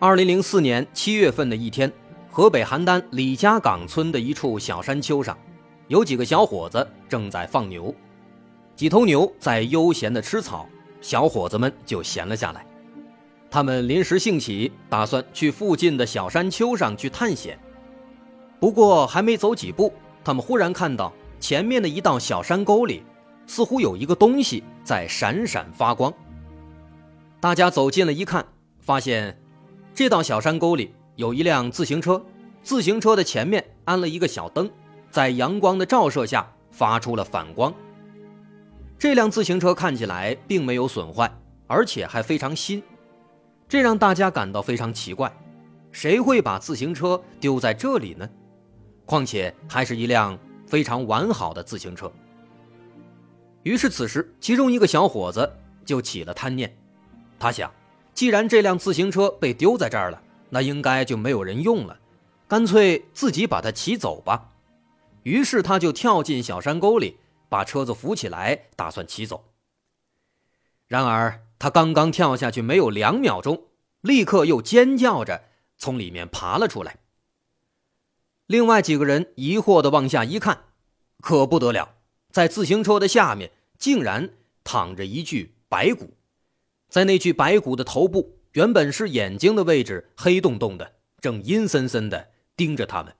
二零零四年七月份的一天，河北邯郸李家岗村的一处小山丘上，有几个小伙子正在放牛。几头牛在悠闲地吃草，小伙子们就闲了下来。他们临时兴起，打算去附近的小山丘上去探险。不过还没走几步，他们忽然看到前面的一道小山沟里，似乎有一个东西在闪闪发光。大家走近了一看，发现。这道小山沟里有一辆自行车，自行车的前面安了一个小灯，在阳光的照射下发出了反光。这辆自行车看起来并没有损坏，而且还非常新，这让大家感到非常奇怪：谁会把自行车丢在这里呢？况且还是一辆非常完好的自行车。于是此时，其中一个小伙子就起了贪念，他想。既然这辆自行车被丢在这儿了，那应该就没有人用了，干脆自己把它骑走吧。于是他就跳进小山沟里，把车子扶起来，打算骑走。然而他刚刚跳下去没有两秒钟，立刻又尖叫着从里面爬了出来。另外几个人疑惑地往下一看，可不得了，在自行车的下面竟然躺着一具白骨。在那具白骨的头部，原本是眼睛的位置，黑洞洞的，正阴森森的盯着他们。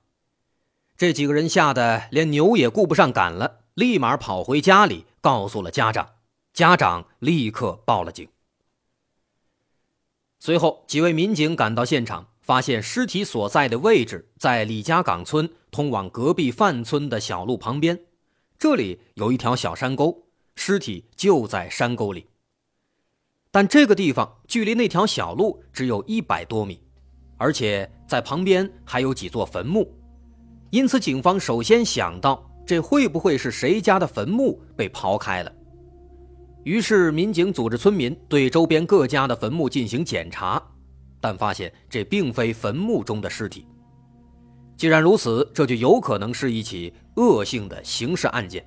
这几个人吓得连牛也顾不上赶了，立马跑回家里，告诉了家长。家长立刻报了警。随后，几位民警赶到现场，发现尸体所在的位置在李家岗村通往隔壁范村的小路旁边，这里有一条小山沟，尸体就在山沟里。但这个地方距离那条小路只有一百多米，而且在旁边还有几座坟墓，因此警方首先想到这会不会是谁家的坟墓被刨开了。于是民警组织村民对周边各家的坟墓进行检查，但发现这并非坟墓中的尸体。既然如此，这就有可能是一起恶性的刑事案件。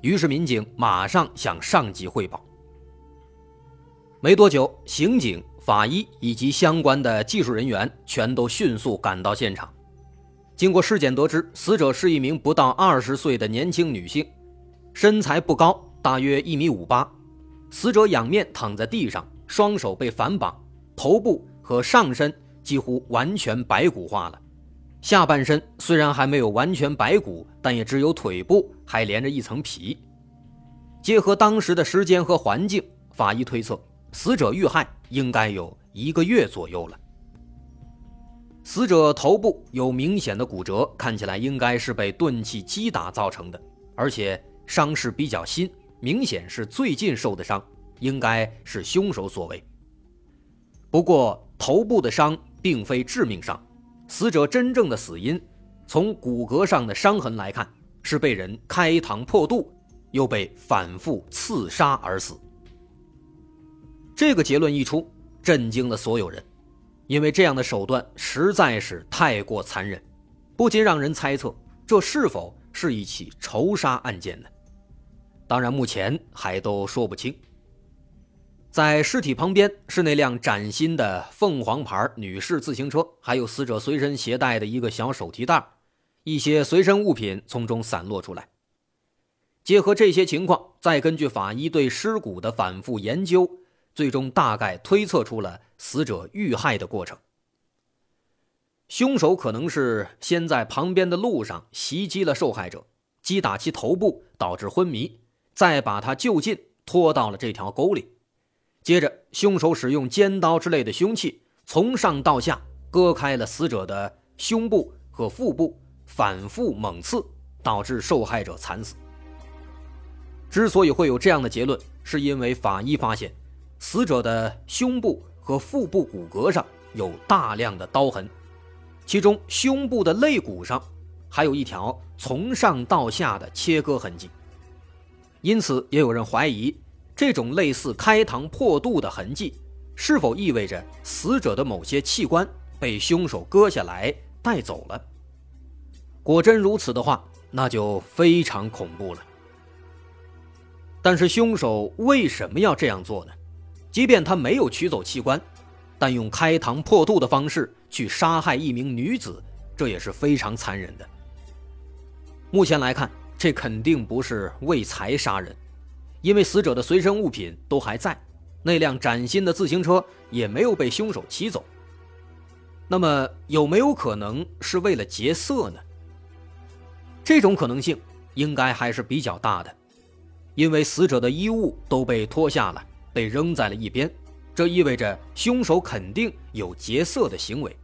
于是民警马上向上级汇报。没多久，刑警、法医以及相关的技术人员全都迅速赶到现场。经过尸检得知，死者是一名不到二十岁的年轻女性，身材不高，大约一米五八。死者仰面躺在地上，双手被反绑，头部和上身几乎完全白骨化了。下半身虽然还没有完全白骨，但也只有腿部还连着一层皮。结合当时的时间和环境，法医推测。死者遇害应该有一个月左右了。死者头部有明显的骨折，看起来应该是被钝器击打造成的，而且伤势比较新，明显是最近受的伤，应该是凶手所为。不过，头部的伤并非致命伤，死者真正的死因，从骨骼上的伤痕来看，是被人开膛破肚，又被反复刺杀而死。这个结论一出，震惊了所有人，因为这样的手段实在是太过残忍，不禁让人猜测这是否是一起仇杀案件呢？当然，目前还都说不清。在尸体旁边是那辆崭新的凤凰牌女士自行车，还有死者随身携带的一个小手提袋，一些随身物品从中散落出来。结合这些情况，再根据法医对尸骨的反复研究。最终大概推测出了死者遇害的过程。凶手可能是先在旁边的路上袭击了受害者，击打其头部导致昏迷，再把他就近拖到了这条沟里。接着，凶手使用尖刀之类的凶器从上到下割开了死者的胸部和腹部，反复猛刺，导致受害者惨死。之所以会有这样的结论，是因为法医发现。死者的胸部和腹部骨骼上有大量的刀痕，其中胸部的肋骨上还有一条从上到下的切割痕迹。因此，也有人怀疑，这种类似开膛破肚的痕迹，是否意味着死者的某些器官被凶手割下来带走了？果真如此的话，那就非常恐怖了。但是，凶手为什么要这样做呢？即便他没有取走器官，但用开膛破肚的方式去杀害一名女子，这也是非常残忍的。目前来看。这肯定不是为财杀人，因为死者的随身物品都还在，那辆崭新的自行车也没有被凶手骑走。那么有没有可能是为了劫色呢？这种可能性应该还是比较大的，因为死者的衣物都被脱下了，被扔在了一边，这意味着凶手肯定有劫色的行为。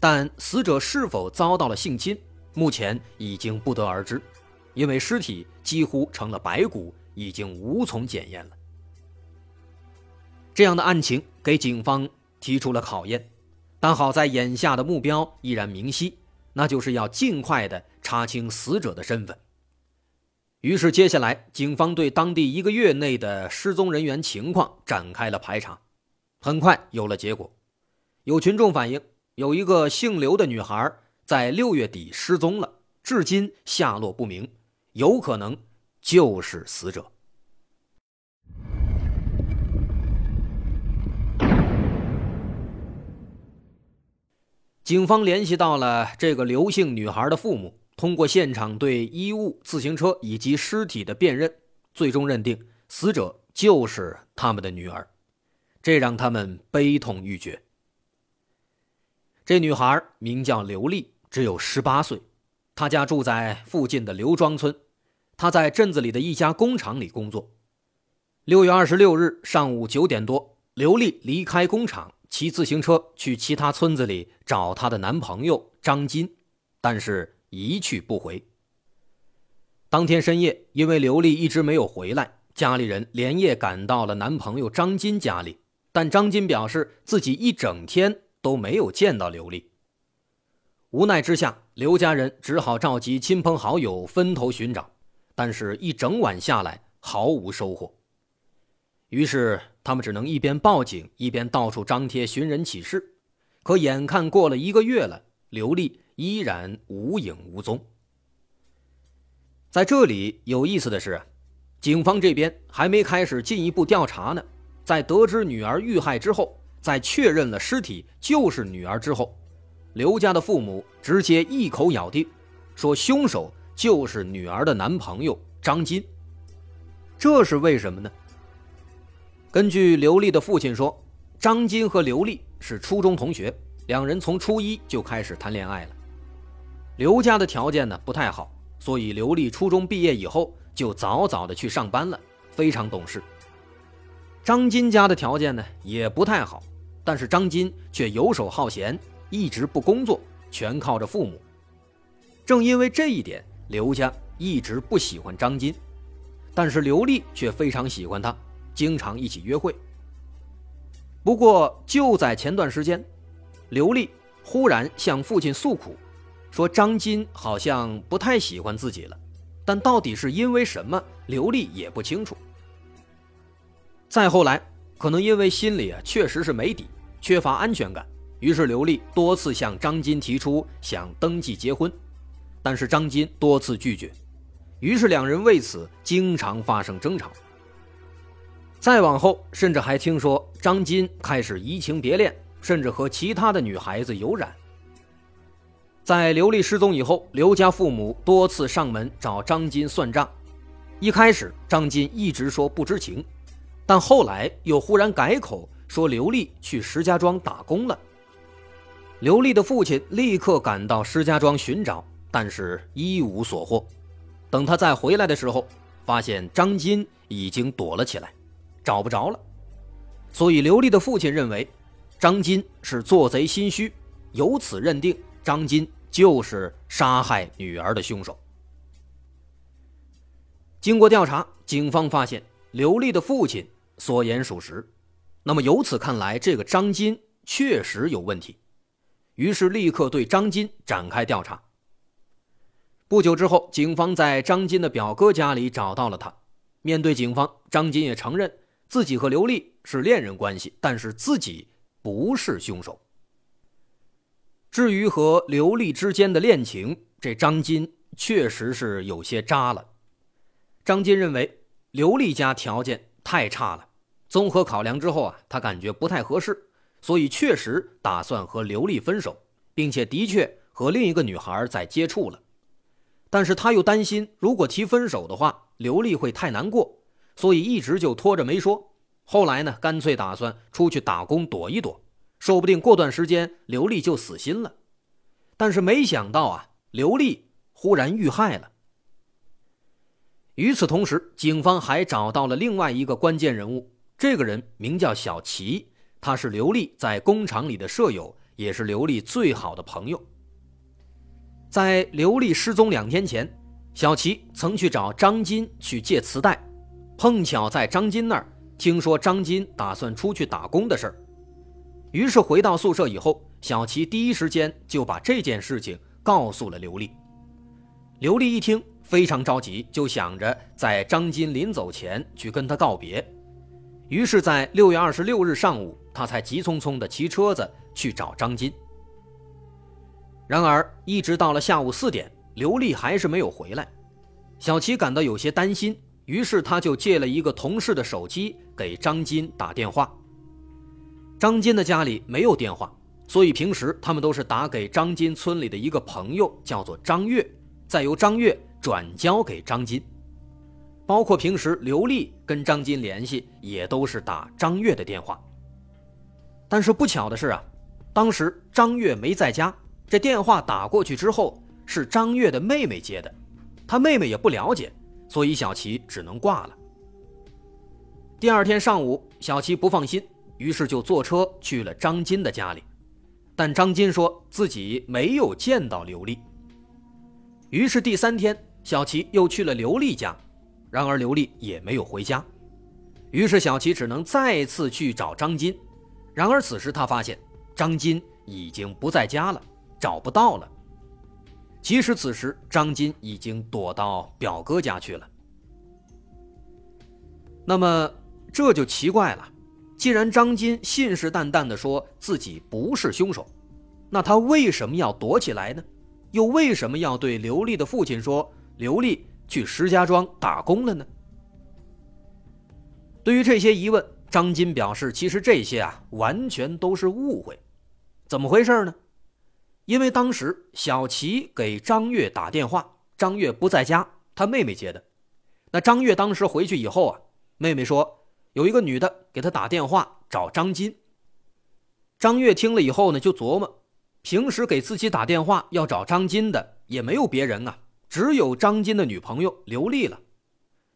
但死者是否遭到了性侵，目前已经不得而知。因为尸体几乎成了白骨，已经无从检验了。这样的案情给警方提出了考验，但好在眼下的目标依然明晰，那就是要尽快的查清死者的身份。于是，接下来警方对当地一个月内的失踪人员情况展开了排查，很快有了结果。有群众反映，有一个姓刘的女孩在六月底失踪了，至今下落不明。有可能就是死者。警方联系到了这个刘姓女孩的父母，通过现场对衣物、自行车以及尸体的辨认，最终认定死者就是他们的女儿，这让他们悲痛欲绝。这女孩名叫刘丽，只有十八岁，她家住在附近的刘庄村。她在镇子里的一家工厂里工作。六月二十六日上午九点多，刘丽离开工厂，骑自行车去其他村子里找她的男朋友张金，但是一去不回。当天深夜，因为刘丽一直没有回来，家里人连夜赶到了男朋友张金家里，但张金表示自己一整天都没有见到刘丽。无奈之下，刘家人只好召集亲朋好友分头寻找。但是，一整晚下来毫无收获。于是，他们只能一边报警，一边到处张贴寻人启事。可眼看过了一个月了，刘丽依然无影无踪。在这里有意思的是，警方这边还没开始进一步调查呢。在得知女儿遇害之后，在确认了尸体就是女儿之后，刘家的父母直接一口咬定，说凶手。就是女儿的男朋友张金，这是为什么呢？根据刘丽的父亲说，张金和刘丽是初中同学，两人从初一就开始谈恋爱了。刘家的条件呢不太好，所以刘丽初中毕业以后就早早的去上班了，非常懂事。张金家的条件呢也不太好，但是张金却游手好闲，一直不工作，全靠着父母。正因为这一点。刘家一直不喜欢张金，但是刘丽却非常喜欢他，经常一起约会。不过就在前段时间，刘丽忽然向父亲诉苦，说张金好像不太喜欢自己了，但到底是因为什么，刘丽也不清楚。再后来，可能因为心里啊确实是没底，缺乏安全感，于是刘丽多次向张金提出想登记结婚。但是张金多次拒绝，于是两人为此经常发生争吵。再往后，甚至还听说张金开始移情别恋，甚至和其他的女孩子有染。在刘丽失踪以后，刘家父母多次上门找张金算账。一开始，张金一直说不知情，但后来又忽然改口说刘丽去石家庄打工了。刘丽的父亲立刻赶到石家庄寻找。但是一无所获。等他再回来的时候，发现张金已经躲了起来，找不着了。所以刘丽的父亲认为，张金是做贼心虚，由此认定张金就是杀害女儿的凶手。经过调查，警方发现刘丽的父亲所言属实。那么由此看来，这个张金确实有问题，于是立刻对张金展开调查。不久之后，警方在张金的表哥家里找到了他。面对警方，张金也承认自己和刘丽是恋人关系，但是自己不是凶手。至于和刘丽之间的恋情，这张金确实是有些渣了。张金认为刘丽家条件太差了，综合考量之后啊，他感觉不太合适，所以确实打算和刘丽分手，并且的确和另一个女孩在接触了。但是他又担心，如果提分手的话，刘丽会太难过，所以一直就拖着没说。后来呢，干脆打算出去打工躲一躲，说不定过段时间刘丽就死心了。但是没想到啊，刘丽忽然遇害了。与此同时，警方还找到了另外一个关键人物，这个人名叫小齐，他是刘丽在工厂里的舍友，也是刘丽最好的朋友。在刘丽失踪两天前，小齐曾去找张金去借磁带，碰巧在张金那儿听说张金打算出去打工的事儿，于是回到宿舍以后，小齐第一时间就把这件事情告诉了刘丽。刘丽一听非常着急，就想着在张金临走前去跟他告别，于是，在六月二十六日上午，他才急匆匆地骑车子去找张金。然而，一直到了下午四点，刘丽还是没有回来。小齐感到有些担心，于是他就借了一个同事的手机给张金打电话。张金的家里没有电话，所以平时他们都是打给张金村里的一个朋友，叫做张月，再由张月转交给张金。包括平时刘丽跟张金联系，也都是打张月的电话。但是不巧的是啊，当时张月没在家。这电话打过去之后，是张月的妹妹接的，他妹妹也不了解，所以小齐只能挂了。第二天上午，小齐不放心，于是就坐车去了张金的家里，但张金说自己没有见到刘丽。于是第三天，小齐又去了刘丽家，然而刘丽也没有回家，于是小齐只能再次去找张金，然而此时他发现张金已经不在家了。找不到了。其实此时张金已经躲到表哥家去了。那么这就奇怪了，既然张金信誓旦旦地说自己不是凶手，那他为什么要躲起来呢？又为什么要对刘丽的父亲说刘丽去石家庄打工了呢？对于这些疑问，张金表示，其实这些啊完全都是误会。怎么回事呢？因为当时小齐给张月打电话，张月不在家，他妹妹接的。那张月当时回去以后啊，妹妹说有一个女的给他打电话找张金。张月听了以后呢，就琢磨，平时给自己打电话要找张金的也没有别人啊，只有张金的女朋友刘丽了。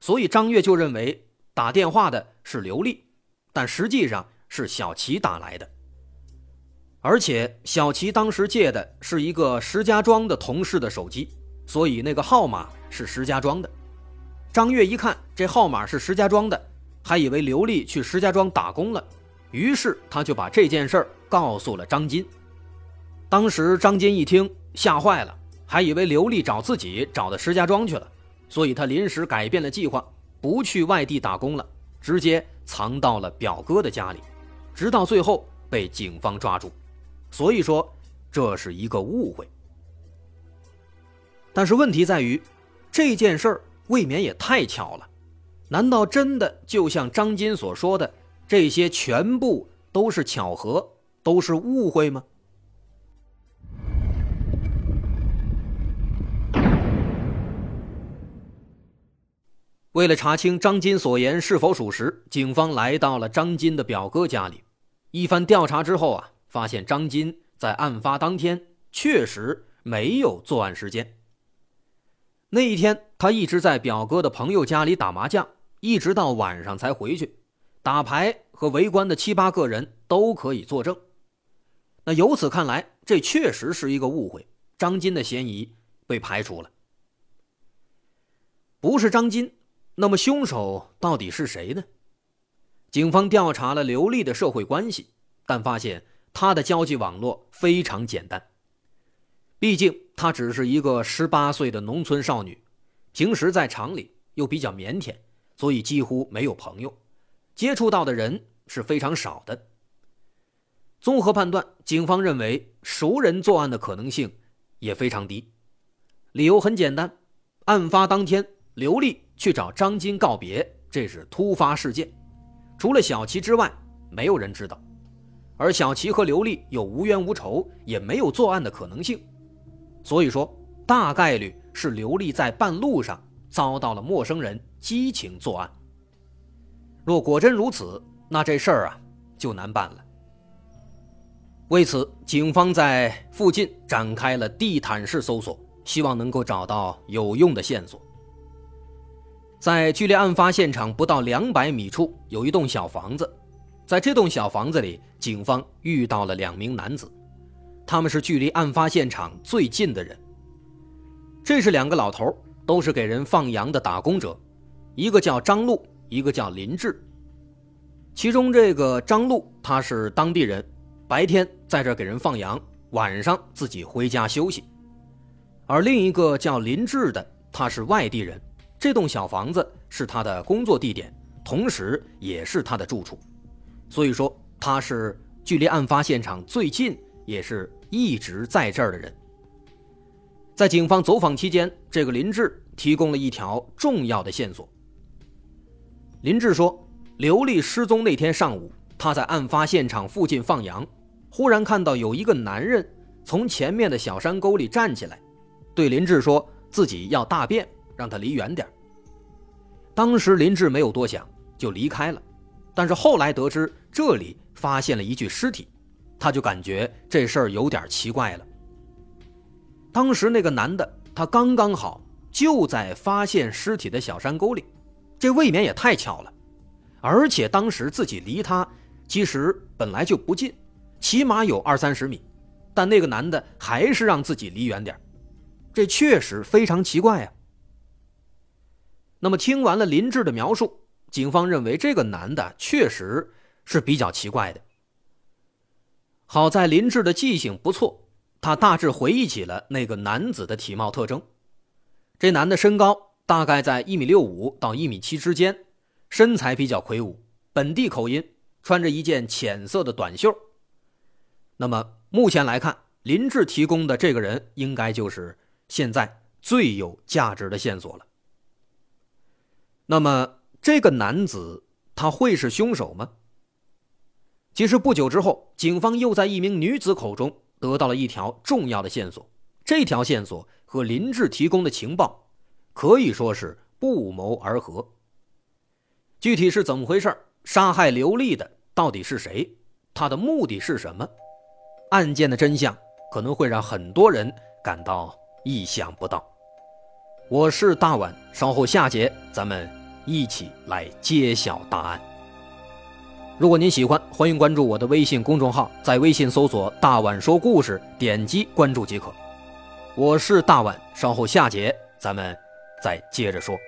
所以张月就认为打电话的是刘丽，但实际上是小齐打来的。而且小齐当时借的是一个石家庄的同事的手机，所以那个号码是石家庄的。张月一看这号码是石家庄的，还以为刘丽去石家庄打工了，于是他就把这件事儿告诉了张金。当时张金一听吓坏了，还以为刘丽找自己找到石家庄去了，所以他临时改变了计划，不去外地打工了，直接藏到了表哥的家里，直到最后被警方抓住。所以说，这是一个误会。但是问题在于，这件事儿未免也太巧了。难道真的就像张金所说的，这些全部都是巧合，都是误会吗？为了查清张金所言是否属实，警方来到了张金的表哥家里。一番调查之后啊。发现张金在案发当天确实没有作案时间。那一天，他一直在表哥的朋友家里打麻将，一直到晚上才回去。打牌和围观的七八个人都可以作证。那由此看来，这确实是一个误会，张金的嫌疑被排除了。不是张金，那么凶手到底是谁呢？警方调查了刘丽的社会关系，但发现。她的交际网络非常简单。毕竟她只是一个十八岁的农村少女，平时在厂里又比较腼腆，所以几乎没有朋友，接触到的人是非常少的。综合判断，警方认为熟人作案的可能性也非常低。理由很简单，案发当天，刘丽去找张金告别，这是突发事件，除了小齐之外，没有人知道。而小齐和刘丽又无冤无仇，也没有作案的可能性，所以说大概率是刘丽在半路上遭到了陌生人激情作案。若果真如此，那这事儿啊就难办了。为此，警方在附近展开了地毯式搜索，希望能够找到有用的线索。在距离案发现场不到两百米处，有一栋小房子，在这栋小房子里，警方遇到了两名男子，他们是距离案发现场最近的人。这是两个老头，都是给人放羊的打工者，一个叫张禄，一个叫林志。其中这个张禄，他是当地人。白天在这给人放羊，晚上自己回家休息。而另一个叫林志的，他是外地人，这栋小房子是他的工作地点，同时也是他的住处，所以说他是距离案发现场最近，也是一直在这儿的人。在警方走访期间，这个林志提供了一条重要的线索。林志说，刘丽失踪那天上午，他在案发现场附近放羊。忽然看到有一个男人从前面的小山沟里站起来，对林志说自己要大便，让他离远点当时林志没有多想，就离开了。但是后来得知这里发现了一具尸体，他就感觉这事儿有点奇怪了。当时那个男的他刚刚好就在发现尸体的小山沟里，这未免也太巧了。而且当时自己离他其实本来就不近。起码有二三十米，但那个男的还是让自己离远点这确实非常奇怪啊。那么听完了林志的描述，警方认为这个男的确实是比较奇怪的。好在林志的记性不错，他大致回忆起了那个男子的体貌特征。这男的身高大概在一米六五到一米七之间，身材比较魁梧，本地口音，穿着一件浅色的短袖。那么目前来看，林志提供的这个人应该就是现在最有价值的线索了。那么这个男子他会是凶手吗？其实不久之后，警方又在一名女子口中得到了一条重要的线索。这条线索和林志提供的情报可以说是不谋而合。具体是怎么回事？杀害刘丽的到底是谁？他的目的是什么？案件的真相可能会让很多人感到意想不到。我是大碗，稍后下节咱们一起来揭晓答案。如果您喜欢，欢迎关注我的微信公众号，在微信搜索“大碗说故事”，点击关注即可。我是大碗，稍后下节咱们再接着说。